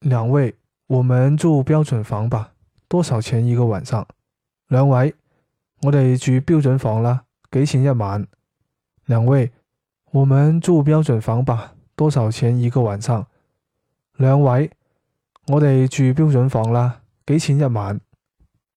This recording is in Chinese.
两位我们住标准房吧多少钱一个晚上？两位我哋住标准房啦几钱一晚？两位我们住标准房吧多少钱一个晚上？两位我哋住标准房啦几钱一晚？